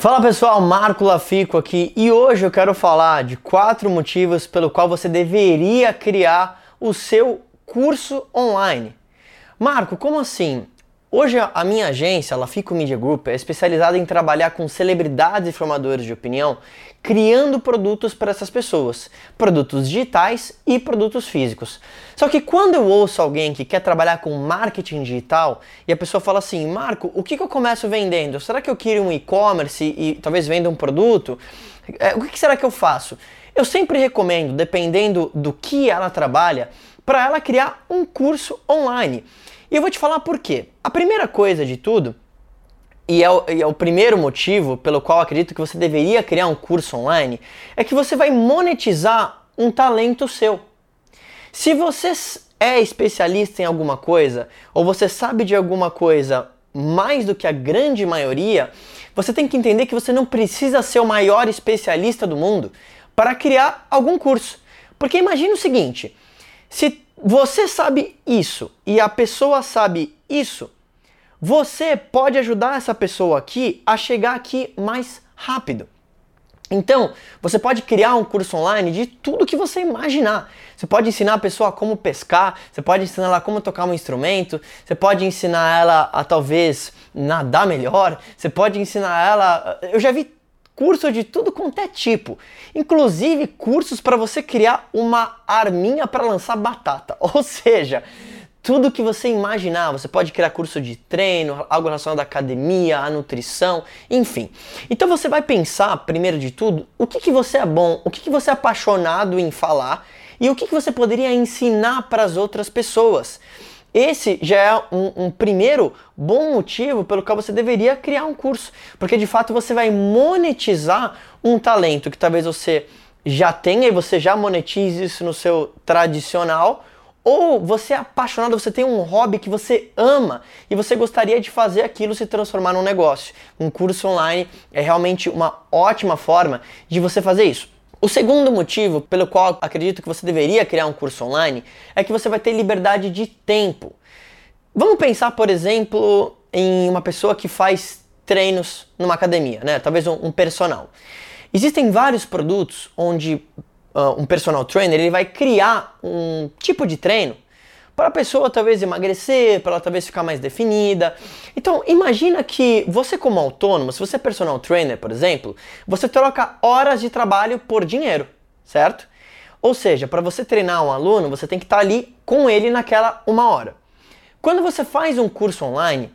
Fala pessoal, Marco Lafico aqui e hoje eu quero falar de quatro motivos pelo qual você deveria criar o seu curso online. Marco, como assim? Hoje a minha agência, a Lafico Media Group, é especializada em trabalhar com celebridades e formadores de opinião, criando produtos para essas pessoas, produtos digitais e produtos físicos. Só que quando eu ouço alguém que quer trabalhar com marketing digital e a pessoa fala assim, Marco, o que, que eu começo vendendo? Será que eu quero um e-commerce e, e talvez venda um produto? É, o que, que será que eu faço? Eu sempre recomendo, dependendo do que ela trabalha, para ela criar um curso online. E eu vou te falar por quê. A primeira coisa de tudo, e é, o, e é o primeiro motivo pelo qual acredito que você deveria criar um curso online, é que você vai monetizar um talento seu. Se você é especialista em alguma coisa, ou você sabe de alguma coisa mais do que a grande maioria, você tem que entender que você não precisa ser o maior especialista do mundo para criar algum curso. Porque imagine o seguinte: se você sabe isso e a pessoa sabe isso, você pode ajudar essa pessoa aqui a chegar aqui mais rápido. Então, você pode criar um curso online de tudo que você imaginar. Você pode ensinar a pessoa como pescar, você pode ensinar ela como tocar um instrumento, você pode ensinar ela a talvez nadar melhor, você pode ensinar ela. Eu já vi curso de tudo quanto é tipo, inclusive cursos para você criar uma arminha para lançar batata. Ou seja, tudo que você imaginar, você pode criar curso de treino, algo relacionado à academia, à nutrição, enfim. Então você vai pensar, primeiro de tudo, o que, que você é bom, o que, que você é apaixonado em falar e o que, que você poderia ensinar para as outras pessoas. Esse já é um, um, primeiro bom motivo pelo qual você deveria criar um curso, porque de fato você vai monetizar um talento que talvez você já tenha e você já monetize isso no seu tradicional, ou você é apaixonado, você tem um hobby que você ama e você gostaria de fazer aquilo se transformar num negócio. Um curso online é realmente uma ótima forma de você fazer isso. O segundo motivo pelo qual acredito que você deveria criar um curso online é que você vai ter liberdade de tempo. Vamos pensar, por exemplo, em uma pessoa que faz treinos numa academia, né? Talvez um, um personal. Existem vários produtos onde uh, um personal trainer ele vai criar um tipo de treino para a pessoa talvez emagrecer, para ela talvez ficar mais definida. Então, imagina que você como autônomo, se você é personal trainer, por exemplo, você troca horas de trabalho por dinheiro, certo? Ou seja, para você treinar um aluno, você tem que estar tá ali com ele naquela uma hora. Quando você faz um curso online,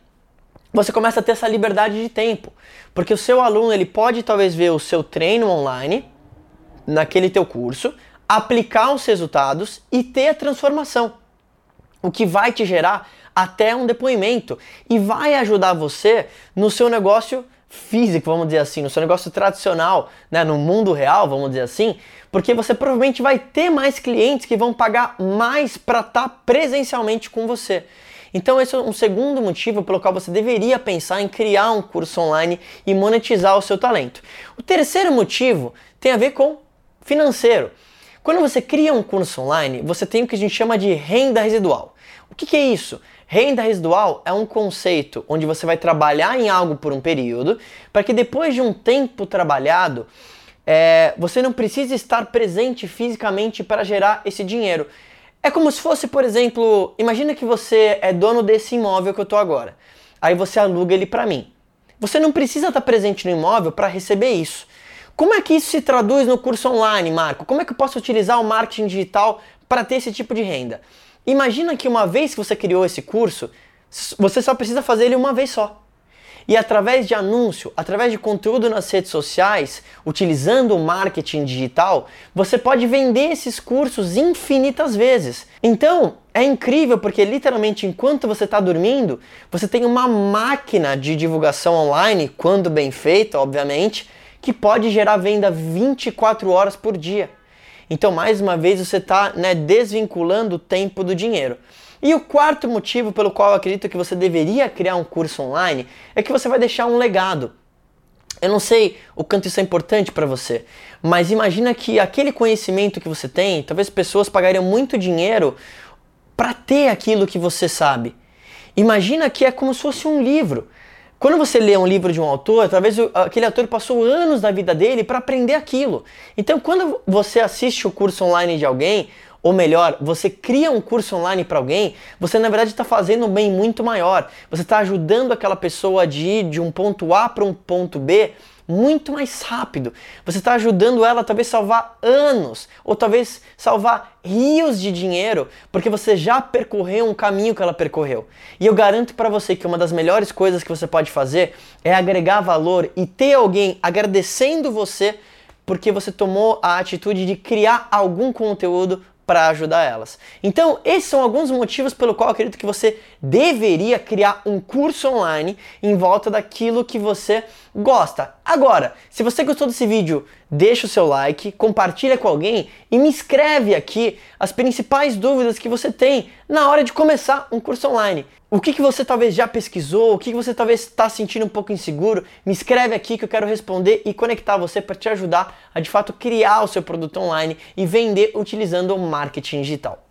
você começa a ter essa liberdade de tempo, porque o seu aluno ele pode talvez ver o seu treino online naquele teu curso, aplicar os resultados e ter a transformação o que vai te gerar até um depoimento e vai ajudar você no seu negócio físico, vamos dizer assim, no seu negócio tradicional, né, no mundo real, vamos dizer assim, porque você provavelmente vai ter mais clientes que vão pagar mais para estar tá presencialmente com você. Então esse é um segundo motivo pelo qual você deveria pensar em criar um curso online e monetizar o seu talento. O terceiro motivo tem a ver com financeiro. Quando você cria um curso online, você tem o que a gente chama de renda residual. O que, que é isso? Renda residual é um conceito onde você vai trabalhar em algo por um período, para que depois de um tempo trabalhado, é, você não precise estar presente fisicamente para gerar esse dinheiro. É como se fosse, por exemplo, imagina que você é dono desse imóvel que eu estou agora. Aí você aluga ele para mim. Você não precisa estar presente no imóvel para receber isso. Como é que isso se traduz no curso online, Marco? Como é que eu posso utilizar o marketing digital para ter esse tipo de renda? Imagina que uma vez que você criou esse curso, você só precisa fazer ele uma vez só. E através de anúncio, através de conteúdo nas redes sociais, utilizando o marketing digital, você pode vender esses cursos infinitas vezes. Então, é incrível porque literalmente enquanto você está dormindo, você tem uma máquina de divulgação online, quando bem feita, obviamente, que pode gerar venda 24 horas por dia. Então, mais uma vez, você está né, desvinculando o tempo do dinheiro. E o quarto motivo pelo qual eu acredito que você deveria criar um curso online é que você vai deixar um legado. Eu não sei o quanto isso é importante para você, mas imagina que aquele conhecimento que você tem, talvez pessoas pagariam muito dinheiro para ter aquilo que você sabe. Imagina que é como se fosse um livro. Quando você lê um livro de um autor, talvez aquele autor passou anos da vida dele para aprender aquilo. Então, quando você assiste o curso online de alguém, ou melhor, você cria um curso online para alguém, você na verdade está fazendo um bem muito maior. Você está ajudando aquela pessoa de ir de um ponto A para um ponto B muito mais rápido. Você está ajudando ela talvez salvar anos, ou talvez salvar rios de dinheiro, porque você já percorreu um caminho que ela percorreu. E eu garanto para você que uma das melhores coisas que você pode fazer é agregar valor e ter alguém agradecendo você porque você tomou a atitude de criar algum conteúdo para ajudar elas. Então, esses são alguns motivos pelo qual eu acredito que você deveria criar um curso online em volta daquilo que você gosta. Agora, se você gostou desse vídeo, deixa o seu like, compartilha com alguém e me escreve aqui as principais dúvidas que você tem na hora de começar um curso online. O que, que você talvez já pesquisou, o que, que você talvez está sentindo um pouco inseguro, me escreve aqui que eu quero responder e conectar você para te ajudar a de fato criar o seu produto online e vender utilizando o marketing digital.